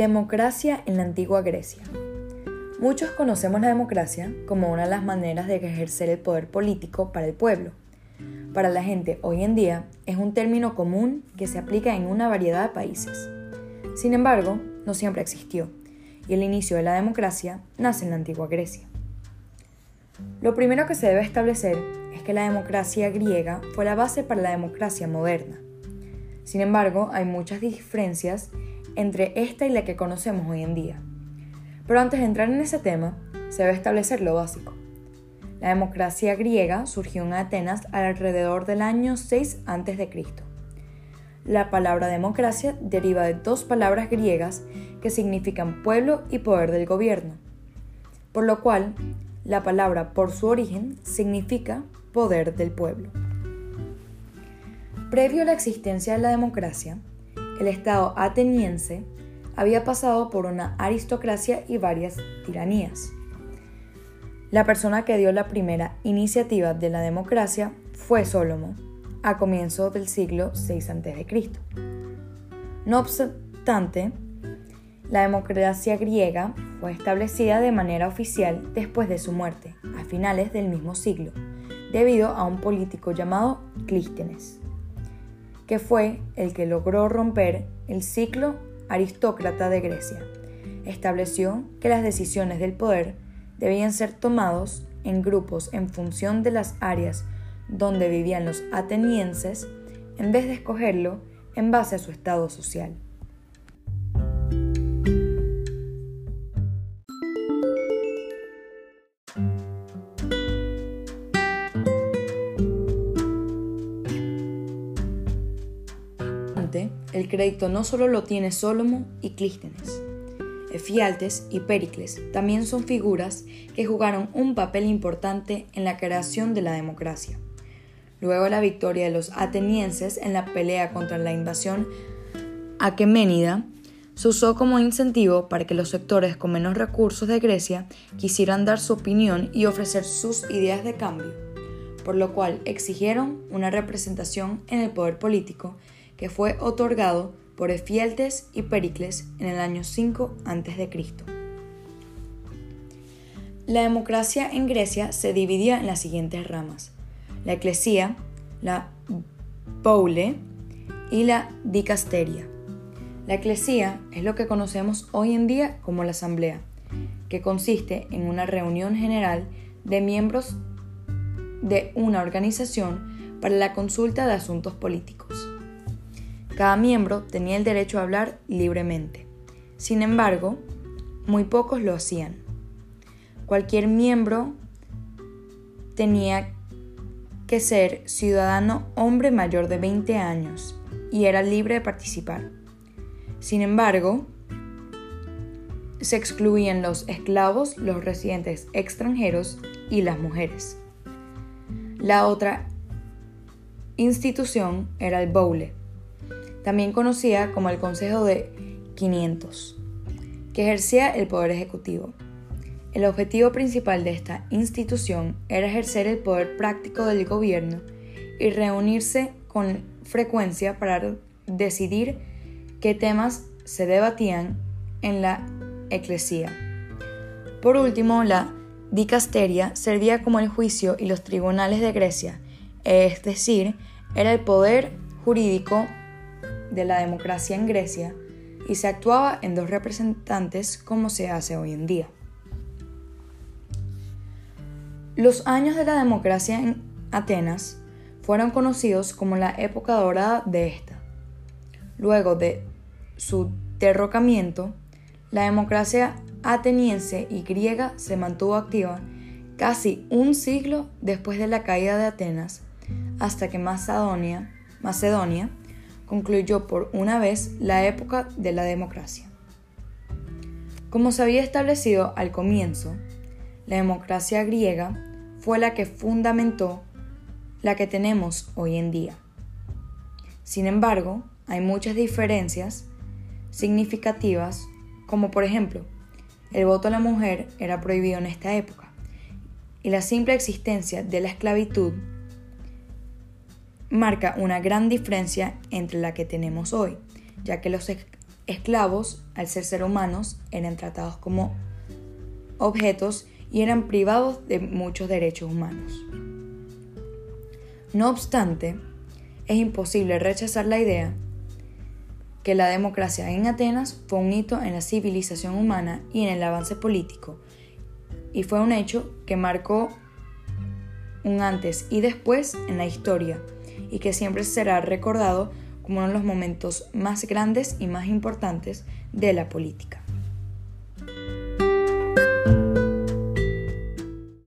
Democracia en la antigua Grecia. Muchos conocemos la democracia como una de las maneras de ejercer el poder político para el pueblo. Para la gente hoy en día es un término común que se aplica en una variedad de países. Sin embargo, no siempre existió, y el inicio de la democracia nace en la antigua Grecia. Lo primero que se debe establecer es que la democracia griega fue la base para la democracia moderna. Sin embargo, hay muchas diferencias entre esta y la que conocemos hoy en día. Pero antes de entrar en ese tema, se debe establecer lo básico. La democracia griega surgió en Atenas alrededor del año 6 a.C. La palabra democracia deriva de dos palabras griegas que significan pueblo y poder del gobierno, por lo cual la palabra por su origen significa poder del pueblo. Previo a la existencia de la democracia, el Estado ateniense había pasado por una aristocracia y varias tiranías. La persona que dio la primera iniciativa de la democracia fue Sólomo, a comienzos del siglo VI a.C. No obstante, la democracia griega fue establecida de manera oficial después de su muerte, a finales del mismo siglo, debido a un político llamado Clístenes que fue el que logró romper el ciclo aristócrata de Grecia. Estableció que las decisiones del poder debían ser tomados en grupos en función de las áreas donde vivían los atenienses en vez de escogerlo en base a su estado social. El crédito no solo lo tiene Sólomo y Clístenes. Efialtes y Péricles también son figuras que jugaron un papel importante en la creación de la democracia. Luego de la victoria de los atenienses en la pelea contra la invasión aqueménida, se usó como incentivo para que los sectores con menos recursos de Grecia quisieran dar su opinión y ofrecer sus ideas de cambio, por lo cual exigieron una representación en el poder político que fue otorgado por Efialtes y Pericles en el año 5 a.C. La democracia en Grecia se dividía en las siguientes ramas: la eclesía, la poule y la dicasteria. La eclesía es lo que conocemos hoy en día como la asamblea, que consiste en una reunión general de miembros de una organización para la consulta de asuntos políticos. Cada miembro tenía el derecho a hablar libremente. Sin embargo, muy pocos lo hacían. Cualquier miembro tenía que ser ciudadano hombre mayor de 20 años y era libre de participar. Sin embargo, se excluían los esclavos, los residentes extranjeros y las mujeres. La otra institución era el Boule, también conocida como el Consejo de 500, que ejercía el poder ejecutivo. El objetivo principal de esta institución era ejercer el poder práctico del gobierno y reunirse con frecuencia para decidir qué temas se debatían en la eclesía. Por último, la dicasteria servía como el juicio y los tribunales de Grecia, es decir, era el poder jurídico de la democracia en Grecia y se actuaba en dos representantes como se hace hoy en día. Los años de la democracia en Atenas fueron conocidos como la época dorada de esta. Luego de su derrocamiento, la democracia ateniense y griega se mantuvo activa casi un siglo después de la caída de Atenas, hasta que Macedonia, Macedonia concluyó por una vez la época de la democracia. Como se había establecido al comienzo, la democracia griega fue la que fundamentó la que tenemos hoy en día. Sin embargo, hay muchas diferencias significativas, como por ejemplo, el voto a la mujer era prohibido en esta época, y la simple existencia de la esclavitud marca una gran diferencia entre la que tenemos hoy, ya que los esclavos, al ser seres humanos, eran tratados como objetos y eran privados de muchos derechos humanos. No obstante, es imposible rechazar la idea que la democracia en Atenas fue un hito en la civilización humana y en el avance político, y fue un hecho que marcó un antes y después en la historia, y que siempre será recordado como uno de los momentos más grandes y más importantes de la política.